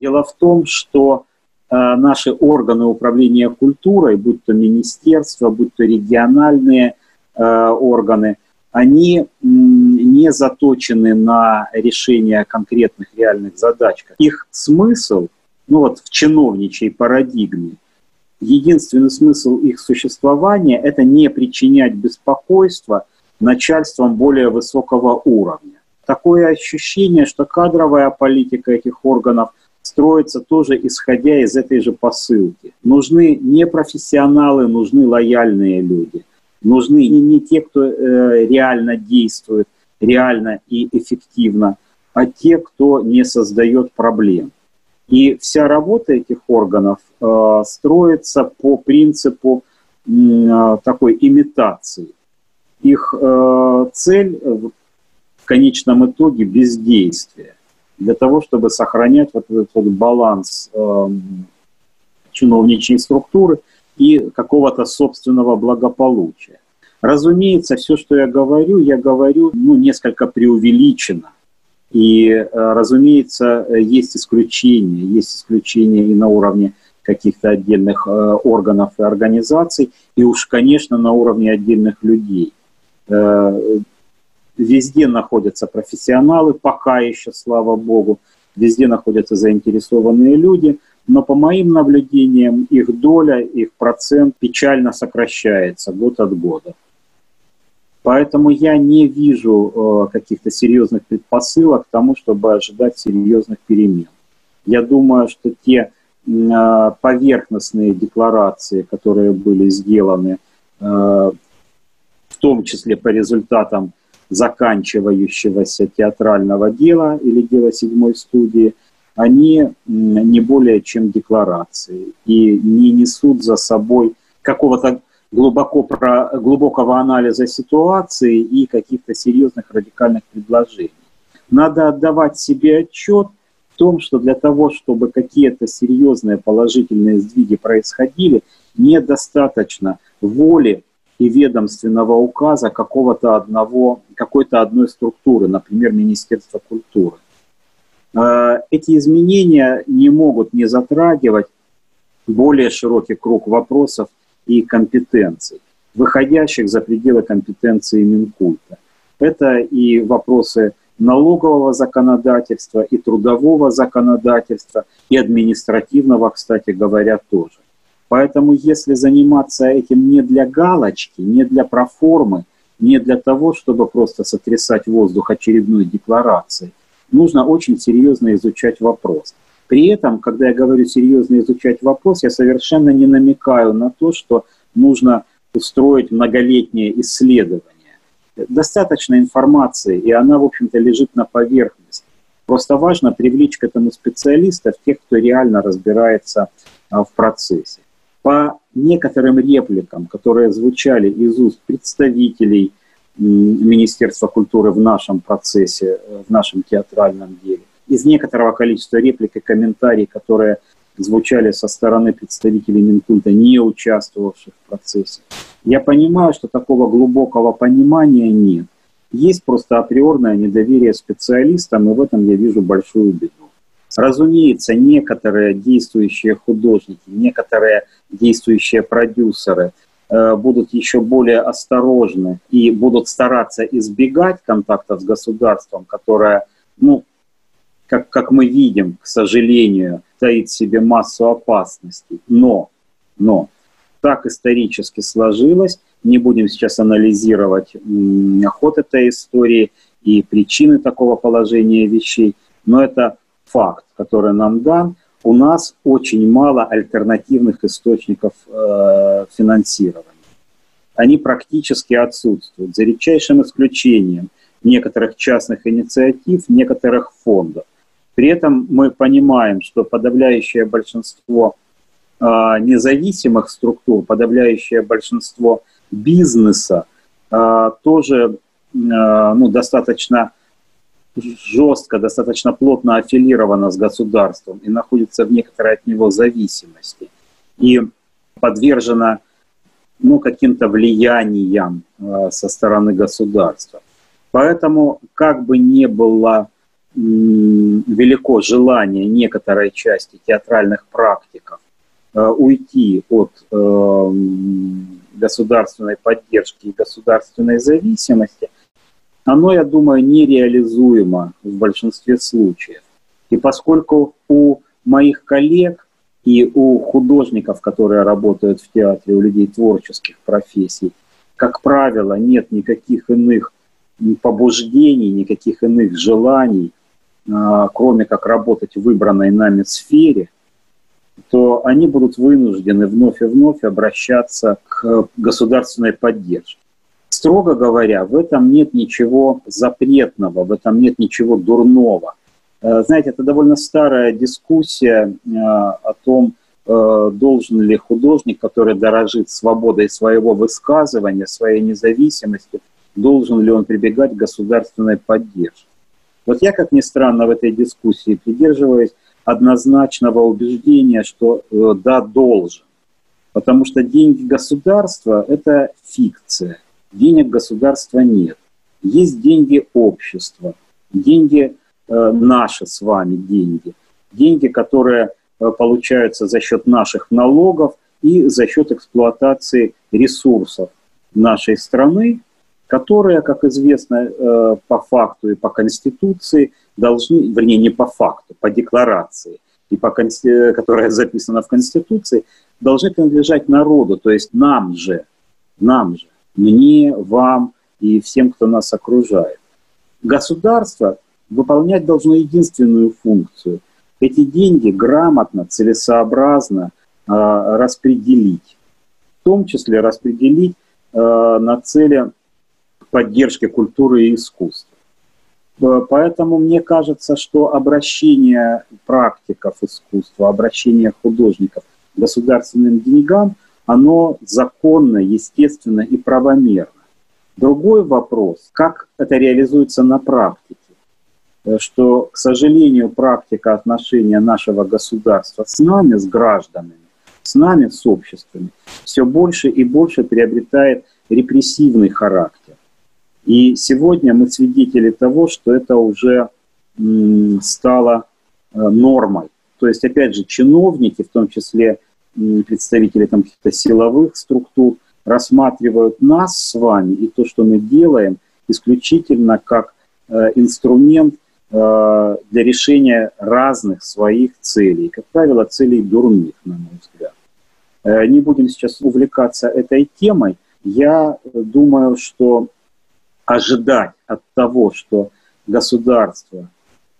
Дело в том, что э, наши органы управления культурой, будь то министерства, будь то региональные э, органы, они не заточены на решение конкретных реальных задач. Их смысл, ну вот в чиновничьей парадигме, единственный смысл их существования – это не причинять беспокойства начальством более высокого уровня. Такое ощущение, что кадровая политика этих органов строится тоже исходя из этой же посылки. Нужны не профессионалы, нужны лояльные люди. Нужны не, не те, кто э, реально действует, реально и эффективно, а те, кто не создает проблем. И вся работа этих органов э, строится по принципу э, такой имитации. Их э, цель в конечном итоге бездействие для того, чтобы сохранять вот этот вот баланс э, чиновничьей структуры и какого-то собственного благополучия. Разумеется, все, что я говорю, я говорю ну, несколько преувеличенно. И, э, разумеется, есть исключения. Есть исключения и на уровне каких-то отдельных э, органов и организаций, и уж, конечно, на уровне отдельных людей. Везде находятся профессионалы, пока еще, слава богу, везде находятся заинтересованные люди, но по моим наблюдениям их доля, их процент печально сокращается год от года. Поэтому я не вижу э, каких-то серьезных предпосылок к тому, чтобы ожидать серьезных перемен. Я думаю, что те э, поверхностные декларации, которые были сделаны, э, в том числе по результатам заканчивающегося театрального дела или дела седьмой студии, они не более чем декларации и не несут за собой какого-то глубоко про, глубокого анализа ситуации и каких-то серьезных радикальных предложений. Надо отдавать себе отчет в том, что для того, чтобы какие-то серьезные положительные сдвиги происходили, недостаточно воли и ведомственного указа какого-то одного, какой-то одной структуры, например, Министерства культуры. Э, эти изменения не могут не затрагивать более широкий круг вопросов и компетенций, выходящих за пределы компетенции Минкульта. Это и вопросы налогового законодательства, и трудового законодательства, и административного, кстати говоря, тоже. Поэтому если заниматься этим не для галочки, не для проформы, не для того, чтобы просто сотрясать воздух очередной декларацией, нужно очень серьезно изучать вопрос. При этом, когда я говорю серьезно изучать вопрос, я совершенно не намекаю на то, что нужно устроить многолетнее исследование. Достаточно информации, и она, в общем-то, лежит на поверхности. Просто важно привлечь к этому специалистов, тех, кто реально разбирается а, в процессе по некоторым репликам, которые звучали из уст представителей Министерства культуры в нашем процессе, э, в нашем театральном деле, из некоторого количества реплик и комментариев, которые звучали со стороны представителей Минкульта, не участвовавших в процессе. Я понимаю, что такого глубокого понимания нет. Есть просто априорное недоверие специалистам, и в этом я вижу большую беду. Разумеется, некоторые действующие художники, некоторые действующие продюсеры э, будут еще более осторожны и будут стараться избегать контактов с государством, которое, ну, как, как мы видим, к сожалению, таит в себе массу опасностей. Но, но так исторически сложилось, не будем сейчас анализировать ход этой истории и причины такого положения вещей, но это факт, который нам дан, у нас очень мало альтернативных источников э, финансирования. Они практически отсутствуют, за редчайшим исключением некоторых частных инициатив, некоторых фондов. При этом мы понимаем, что подавляющее большинство э, независимых структур, подавляющее большинство бизнеса э, тоже э, ну, достаточно жестко, достаточно плотно аффилирована с государством и находится в некоторой от него зависимости и подвержена ну, каким-то влияниям э, со стороны государства. Поэтому, как бы ни было велико желание некоторой части театральных практиков э, уйти от э, государственной поддержки и государственной зависимости, оно, я думаю, нереализуемо в большинстве случаев. И поскольку у моих коллег и у художников, которые работают в театре, у людей творческих профессий, как правило, нет никаких иных побуждений, никаких иных желаний, а, кроме как работать в выбранной нами сфере, то они будут вынуждены вновь и вновь обращаться к государственной поддержке. Строго говоря, в этом нет ничего запретного, в этом нет ничего дурного. Э, знаете, это довольно старая дискуссия э, о том, э, должен ли художник, который дорожит свободой своего высказывания, своей независимостью, должен ли он прибегать к государственной поддержке. Вот я, как ни странно, в этой дискуссии придерживаюсь однозначного убеждения, что да, должен. Потому что деньги государства – это фикция. Денег государства нет. Есть деньги общества, деньги Э, наши с вами деньги. Деньги, которые э, получаются за счет наших налогов и за счет эксплуатации ресурсов нашей страны, которые, как известно, э, по факту и по Конституции должны, вернее, не по факту, по декларации, и по, которая записана в Конституции, должны принадлежать народу, то есть нам же, нам же, мне, вам и всем, кто нас окружает. Государство выполнять должно единственную функцию. Эти деньги грамотно, целесообразно э, распределить. В том числе распределить э, на цели поддержки культуры и искусства. Э, поэтому мне кажется, что обращение практиков искусства, обращение художников к государственным деньгам, оно законно, естественно и правомерно. Другой вопрос, как это реализуется на практике. Э, что, к сожалению, практика отношения нашего государства с нами, с гражданами, с нами, с обществами, все больше и больше приобретает репрессивный характер. И сегодня мы свидетели того, что это уже стало э, нормой. То есть, опять же, чиновники, в том числе представители там, каких-то силовых структур, рассматривают нас с вами и то, что мы делаем, исключительно как э, инструмент Э, для решения разных своих целей, как правило, целей дурных, на мой взгляд. Э, не будем сейчас увлекаться этой темой. Я думаю, что ожидать от того, что государство,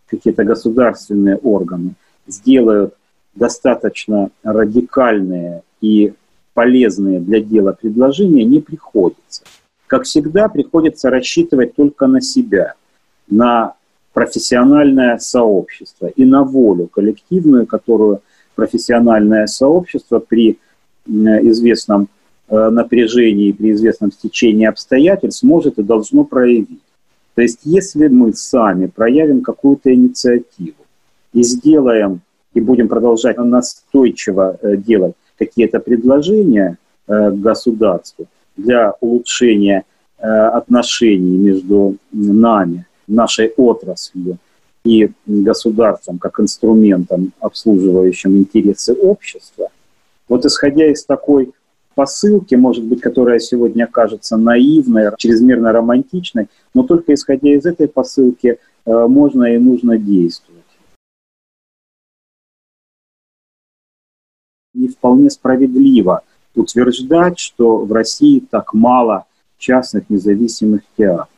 какие-то государственные органы сделают достаточно радикальные и полезные для дела предложения, не приходится. Как всегда, приходится рассчитывать только на себя, на профессиональное сообщество и на волю коллективную, которую профессиональное сообщество при известном э, напряжении, при известном стечении обстоятельств может и должно проявить. То есть если мы сами проявим какую-то инициативу и сделаем, и будем продолжать настойчиво э, делать какие-то предложения э, государству для улучшения отношений между нами, нашей отраслью и государством как инструментом, обслуживающим интересы общества. Вот исходя из такой посылки, может быть, которая сегодня кажется наивной, чрезмерно романтичной, но только исходя из этой посылки э, можно и нужно действовать. Вполне справедливо утверждать, что в России так мало частных независимых театров.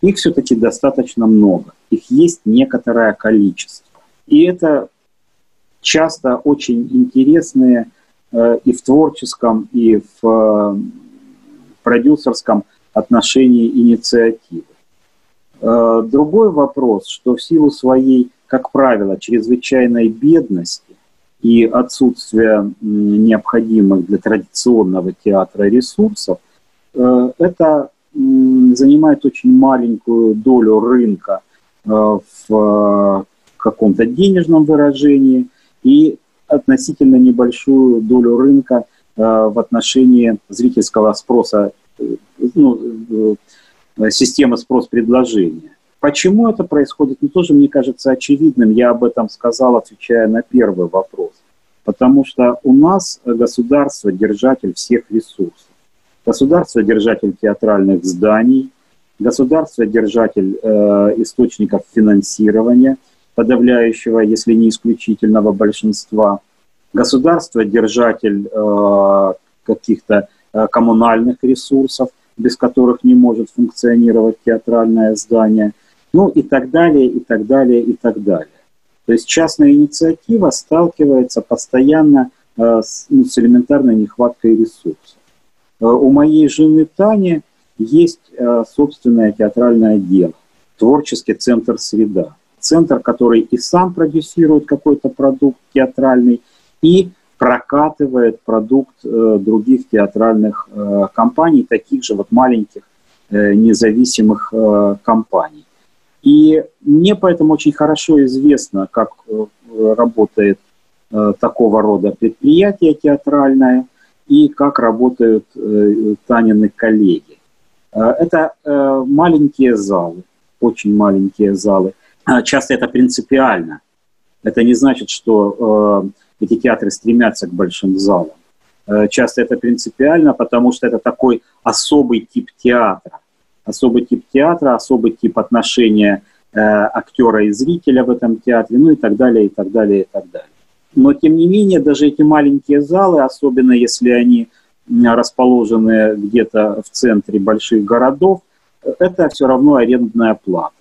Их все-таки достаточно много. Их есть некоторое количество. И это часто очень интересные э, и в творческом, и в э, продюсерском отношении инициативы. Э, другой вопрос, что в силу своей, как правило, чрезвычайной бедности и отсутствия необходимых для традиционного театра ресурсов, это занимает очень маленькую долю рынка э, в э, каком-то денежном выражении и относительно небольшую долю рынка э, в отношении зрительского спроса, ну, системы спрос-предложения. Почему это происходит, ну, тоже мне кажется очевидным. Я об этом сказал, отвечая на первый вопрос. Потому что у нас государство – держатель всех ресурсов. Государство – держатель театральных зданий, государство – держатель э, источников финансирования, подавляющего, если не исключительного большинства. Государство – держатель э, каких-то э, коммунальных ресурсов, без которых не может функционировать театральное здание – ну и так далее, и так далее, и так далее. То есть частная инициатива сталкивается постоянно э, с, ну, с элементарной нехваткой ресурсов. Э, у моей жены Тани есть э, собственное театральное дело, творческий центр «Среда». Центр, который и сам продюсирует какой-то продукт театральный, и прокатывает продукт других театральных компаний, таких же вот маленьких независимых компаний. И мне поэтому очень хорошо известно, как э, работает э, такого рода предприятие театральное и как работают э, Танины коллеги. Это маленькие залы, очень маленькие залы. Часто это принципиально. Это не значит, что эти театры стремятся к большим залам. Часто это принципиально, потому что это такой особый тип театра особый тип театра, особый тип отношения э, актера и зрителя в этом театре, ну и так далее, и так далее, и так далее. Но, тем не менее, даже эти маленькие залы, особенно если они расположены где-то в центре больших городов, это все равно арендная плата,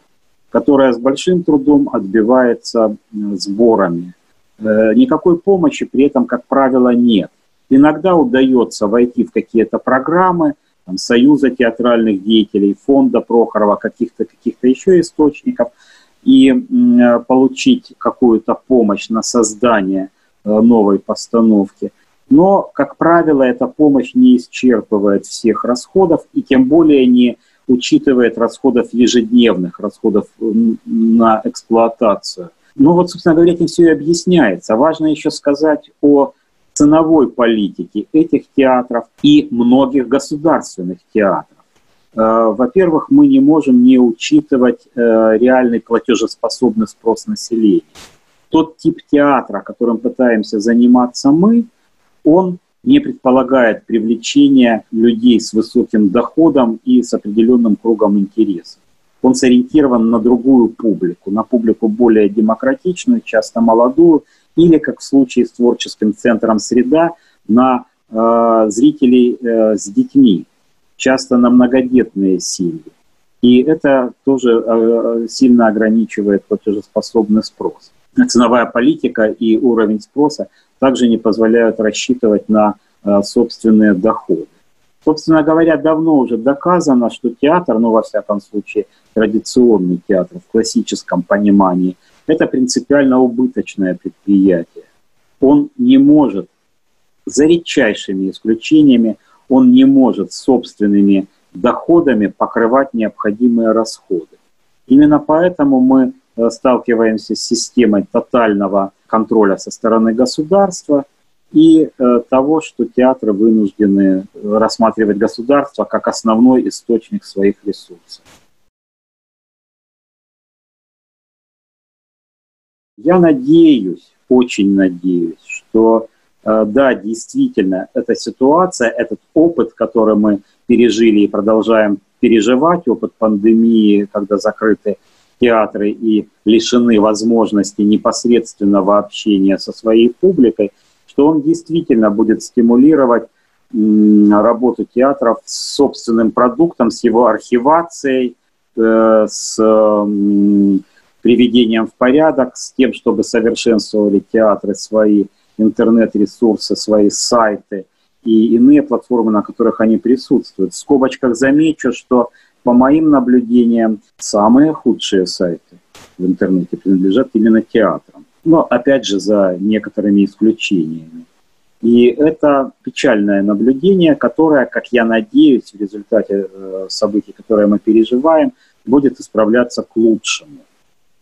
которая с большим трудом отбивается сборами. Э, никакой помощи при этом, как правило, нет. Иногда удается войти в какие-то программы – там, Союза театральных деятелей, фонда Прохорова, каких-то каких еще источников, и э, получить какую-то помощь на создание э, новой постановки. Но, как правило, эта помощь не исчерпывает всех расходов и тем более не учитывает расходов ежедневных, расходов на эксплуатацию. Ну вот, собственно говоря, этим все и объясняется. Важно еще сказать о ценовой политики этих театров и многих государственных театров. Э, во-первых, мы не можем не учитывать э, реальный платежеспособный спрос населения. Тот тип театра, которым пытаемся заниматься мы, он не предполагает привлечения людей с высоким доходом и с определенным кругом интересов. Он сориентирован на другую публику, на публику более демократичную, часто молодую, или, как в случае с творческим центром «Среда», на э, зрителей э, с детьми, часто на многодетные семьи. И это тоже э, сильно ограничивает платежеспособный спрос. Ценовая политика и уровень спроса также не позволяют рассчитывать на э, собственные доходы. Собственно говоря, давно уже доказано, что театр, ну, во всяком случае, традиционный театр в классическом понимании – это принципиально убыточное предприятие. Он не может, за редчайшими исключениями, он не может собственными доходами покрывать необходимые расходы. Именно поэтому мы э, сталкиваемся с системой тотального контроля со стороны государства и э, того, что театры вынуждены рассматривать государство как основной источник своих ресурсов. Я надеюсь, очень надеюсь, что э, да, действительно, эта ситуация, этот опыт, который мы пережили и продолжаем переживать, опыт пандемии, когда закрыты театры и лишены возможности непосредственного общения со своей публикой, что он действительно будет стимулировать работу театров с собственным продуктом, с его архивацией, э, с приведением в порядок, с тем, чтобы совершенствовали театры свои интернет-ресурсы, свои сайты и иные платформы, на которых они присутствуют. В скобочках замечу, что по моим наблюдениям самые худшие сайты в интернете принадлежат именно театрам. Но опять же за некоторыми исключениями. И это печальное наблюдение, которое, как я надеюсь, в результате э, событий, которые мы переживаем, будет исправляться к лучшему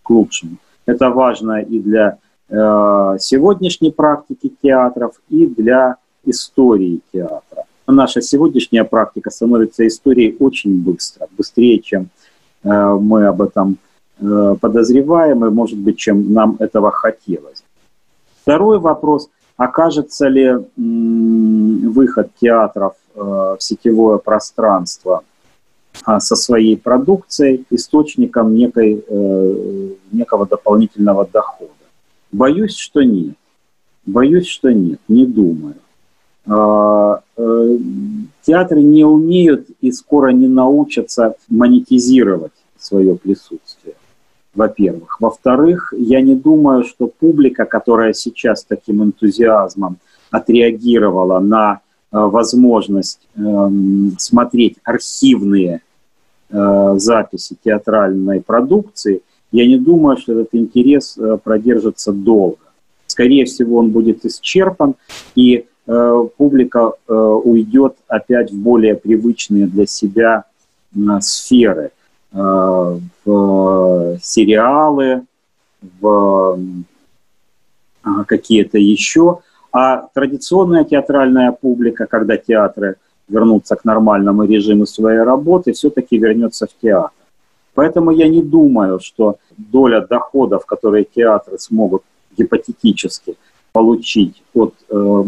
к лучшему. Это важно и для э, сегодняшней практики театров, и для истории театра. Наша сегодняшняя практика становится историей очень быстро, быстрее, чем э, мы об этом подозреваемы, может быть, чем нам этого хотелось. Второй вопрос, окажется ли выход театров в сетевое пространство со своей продукцией источником некой, некого дополнительного дохода? Боюсь, что нет. Боюсь, что нет, не думаю. А, э, театры не умеют и скоро не научатся монетизировать свое присутствие, во-первых. Во-вторых, я не думаю, что публика, которая сейчас таким энтузиазмом отреагировала на э, возможность эм, смотреть архивные э, записи театральной продукции, я не думаю, что этот интерес продержится долго. Скорее всего, он будет исчерпан, и Э, публика э, уйдет опять в более привычные для себя сферы, э, в сериалы, в какие-то еще. А традиционная театральная публика, когда театры вернутся к нормальному режиму своей работы, все-таки вернется в театр. Поэтому я не думаю, что доля доходов, которые театры смогут гипотетически получить от э,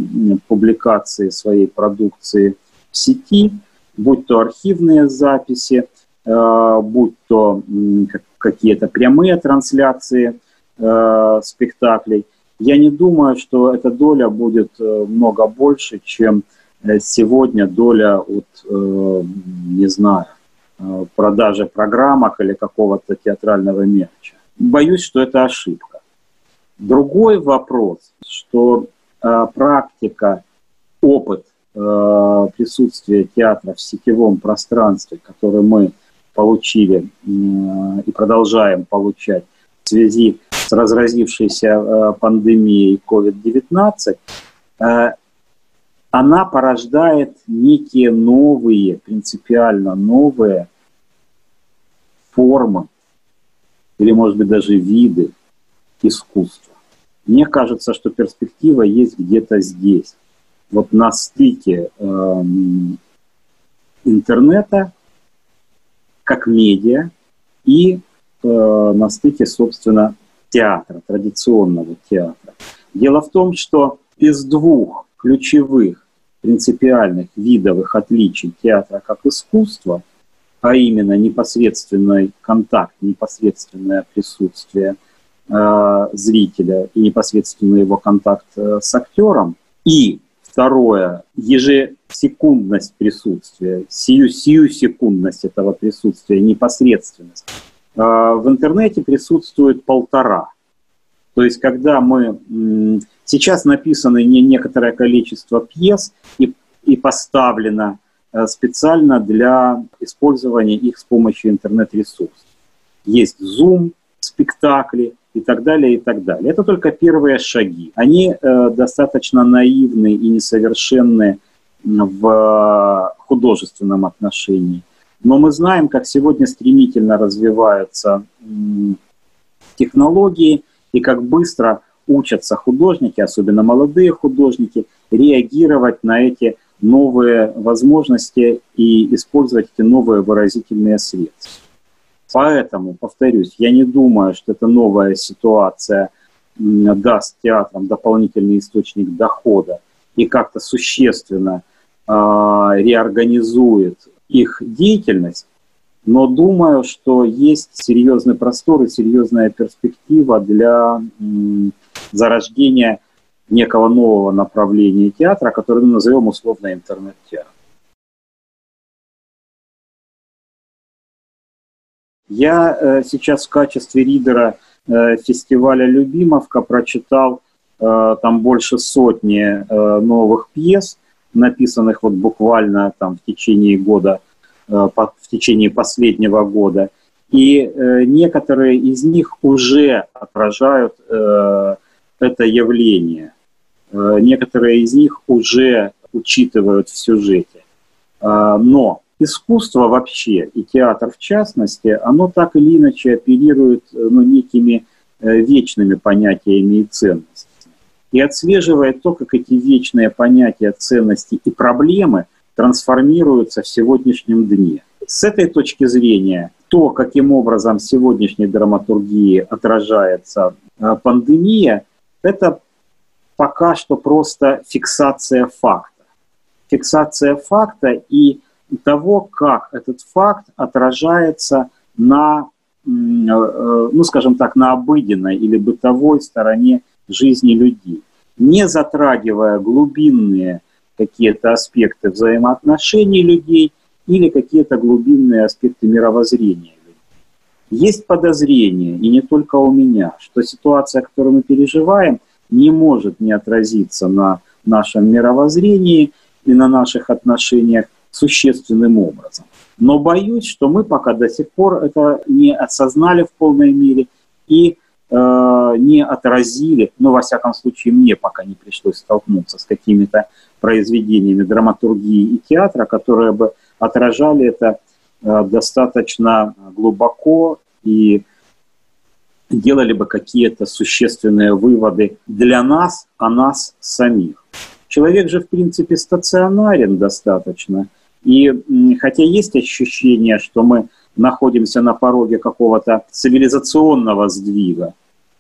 публикации своей продукции в сети, будь то архивные записи, э, будь то э, какие-то прямые трансляции э, спектаклей. Я не думаю, что эта доля будет э, много больше, чем э, сегодня доля от, э, не знаю, продажи программок или какого-то театрального мерча. Боюсь, что это ошибка. Другой вопрос, что практика, опыт присутствия театра в сетевом пространстве, который мы получили и продолжаем получать в связи с разразившейся э, пандемией COVID-19, э, она порождает некие новые, принципиально новые формы или, может быть, даже виды искусства. Мне кажется, что перспектива есть где-то здесь. Вот на стыке э, интернета как медиа и э, на стыке, собственно, театра, традиционного театра. Дело в том, что из двух ключевых принципиальных видовых отличий театра как искусства, а именно непосредственный контакт, непосредственное присутствие – Э, зрителя и непосредственно его контакт э, с актером. И второе, ежесекундность присутствия, сию, сию секундность этого присутствия, непосредственность. Э, в интернете присутствует полтора. То есть, когда мы... Сейчас написано не некоторое количество пьес и, и поставлено специально для использования их с помощью интернет-ресурсов. Есть Zoom, спектакли, и так далее, и так далее. Это только первые шаги. Они э, достаточно наивны и несовершенны в художественном отношении. Но мы знаем, как сегодня стремительно развиваются технологии и как быстро учатся художники, особенно молодые художники, реагировать на эти новые возможности и использовать эти новые выразительные средства. Поэтому, повторюсь, я не думаю, что эта новая ситуация даст театрам дополнительный источник дохода и как-то существенно э, реорганизует их деятельность, но думаю, что есть серьезный простор и серьезная перспектива для зарождения некого нового направления театра, которое мы назовем условно интернет-театр. Я э, сейчас в качестве лидера э, фестиваля «Любимовка» прочитал э, там больше сотни новых пьес, написанных вот буквально там в течение года, э, в течение последнего года. И э, некоторые из них уже отражают э, это явление. Некоторые из них уже учитывают в сюжете. Но искусство вообще и театр в частности, оно так или иначе оперирует ну, некими вечными понятиями и ценностями. И отслеживает то, как эти вечные понятия, ценности и проблемы трансформируются в сегодняшнем дне. с этой точки зрения то, каким образом в сегодняшней драматургии отражается э, пандемия, это пока что просто фиксация факта. Фиксация факта и того, как этот факт отражается на, э, э, ну, скажем так, на обыденной или бытовой стороне жизни людей, не затрагивая глубинные какие-то аспекты взаимоотношений людей или какие-то глубинные аспекты мировоззрения. Есть подозрение, и не только у меня, что ситуация, которую мы переживаем, не может не отразиться на нашем мировоззрении и на наших отношениях существенным образом. Но боюсь, что мы пока до сих пор это не осознали в полной мере и не отразили, ну, во всяком случае, мне пока не пришлось столкнуться с какими-то произведениями драматургии и театра, которые бы отражали это э, достаточно глубоко и делали бы какие-то существенные выводы для нас, о нас самих. Человек же, в принципе, стационарен достаточно. И хотя есть ощущение, что мы находимся на пороге какого-то цивилизационного сдвига,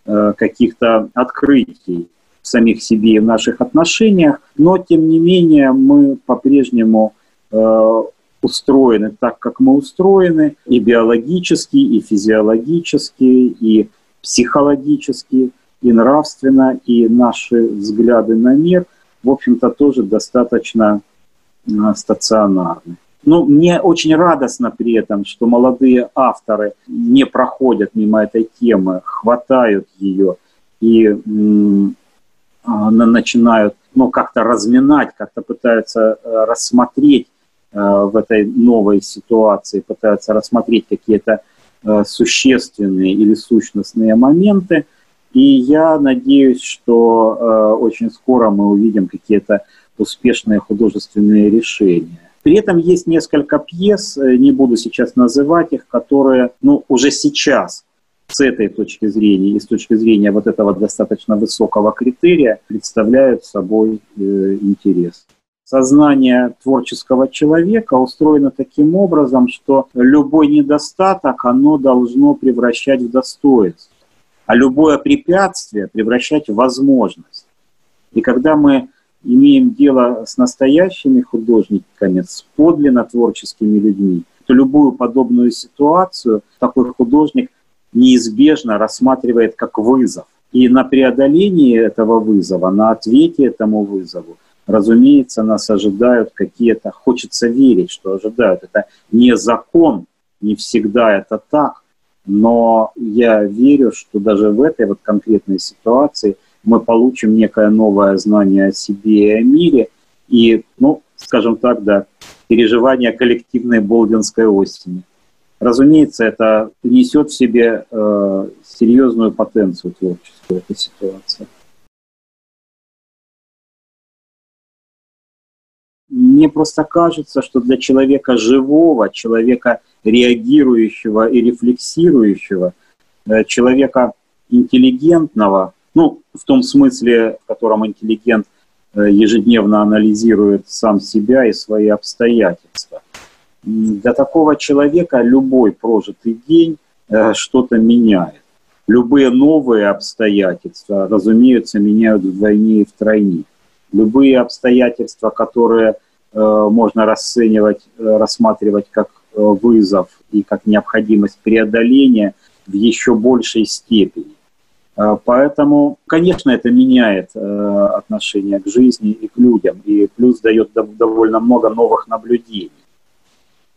э, каких-то открытий в самих себе и в наших отношениях, но тем не менее мы по-прежнему э, устроены так, как мы устроены, и биологически, и физиологически, и психологически, и нравственно, и наши взгляды на мир, в общем-то, тоже достаточно а, стационарны. Но мне очень радостно при этом, что молодые авторы не проходят мимо этой темы, хватают ее и а, начинают ну, как-то разминать, как-то пытаются э, рассмотреть э, в этой новой ситуации, пытаются рассмотреть какие-то Э, существенные или сущностные моменты. И я надеюсь, что очень скоро мы увидим какие-то успешные художественные решения. При этом есть несколько пьес, э, не буду сейчас называть их, которые ну, уже сейчас с этой точки зрения и с точки зрения вот этого достаточно высокого критерия представляют собой э, интерес сознание творческого человека устроено таким образом, что любой недостаток, оно должно превращать в достоинство, а любое препятствие превращать в возможность. И когда мы имеем дело с настоящими художниками, с подлинно творческими людьми, то любую подобную ситуацию такой художник неизбежно рассматривает как вызов. И на преодолении этого вызова, на ответе этому вызову – разумеется, нас ожидают какие-то, хочется верить, что ожидают. Это не закон, не всегда это так, но я верю, что даже в этой вот конкретной ситуации мы получим некое новое знание о себе и о мире, и, ну, скажем так, да, переживание коллективной болдинской осени. Разумеется, это несет в себе э, серьезную потенцию творческую, эта ситуация. мне просто кажется, что для человека живого, человека реагирующего и рефлексирующего, э, человека интеллигентного, ну, в том смысле, в котором интеллигент э, ежедневно анализирует сам себя и свои обстоятельства. Для такого человека любой прожитый день э, что-то меняет. Любые новые обстоятельства, разумеется, меняют вдвойне и втройне любые обстоятельства, которые э, можно расценивать, рассматривать как вызов и как необходимость преодоления в еще большей степени. Поэтому, конечно, это меняет отношение к жизни и к людям, и плюс дает довольно много новых наблюдений.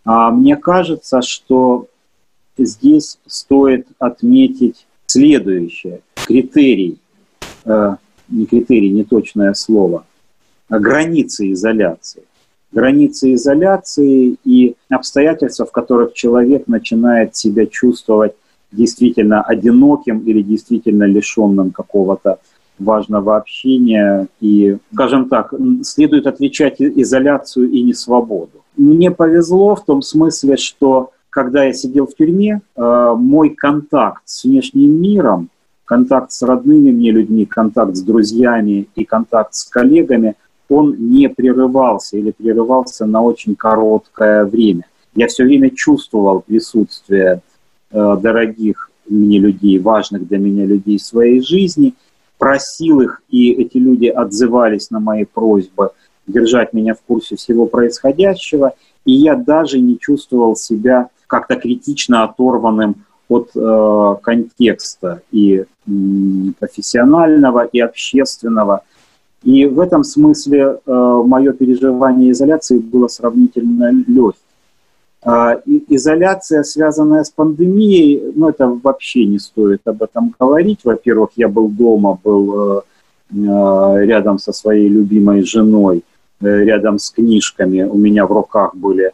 А мне кажется, что здесь стоит отметить следующее. Критерий не критерий, не точное слово, а границы изоляции. Границы изоляции и обстоятельства, в которых человек начинает себя чувствовать действительно одиноким или действительно лишенным какого-то важного общения. И, скажем так, следует отличать изоляцию и несвободу. Мне повезло в том смысле, что когда я сидел в тюрьме, э, мой контакт с внешним миром контакт с родными мне людьми, контакт с друзьями и контакт с коллегами, он не прерывался или прерывался на очень короткое время. Я все время чувствовал присутствие дорогих мне людей, важных для меня людей своей жизни, просил их, и эти люди отзывались на мои просьбы держать меня в курсе всего происходящего, и я даже не чувствовал себя как-то критично оторванным от э, контекста и э, профессионального, и общественного. И в этом смысле э, мое переживание изоляции было сравнительно легким. Э, изоляция, связанная с пандемией, ну это вообще не стоит об этом говорить. Во-первых, я был дома, был э, э рядом со своей любимой женой, э, рядом с книжками. У меня в руках были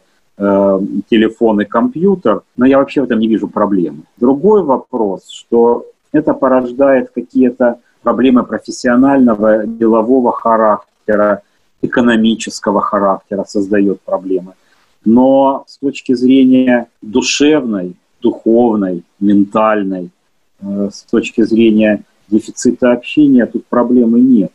телефон и компьютер, но я вообще в этом не вижу проблемы. Другой вопрос, что это порождает какие-то проблемы профессионального, делового характера, экономического характера, создает проблемы. Но с точки зрения душевной, духовной, ментальной, э, с точки зрения дефицита общения тут проблемы нет.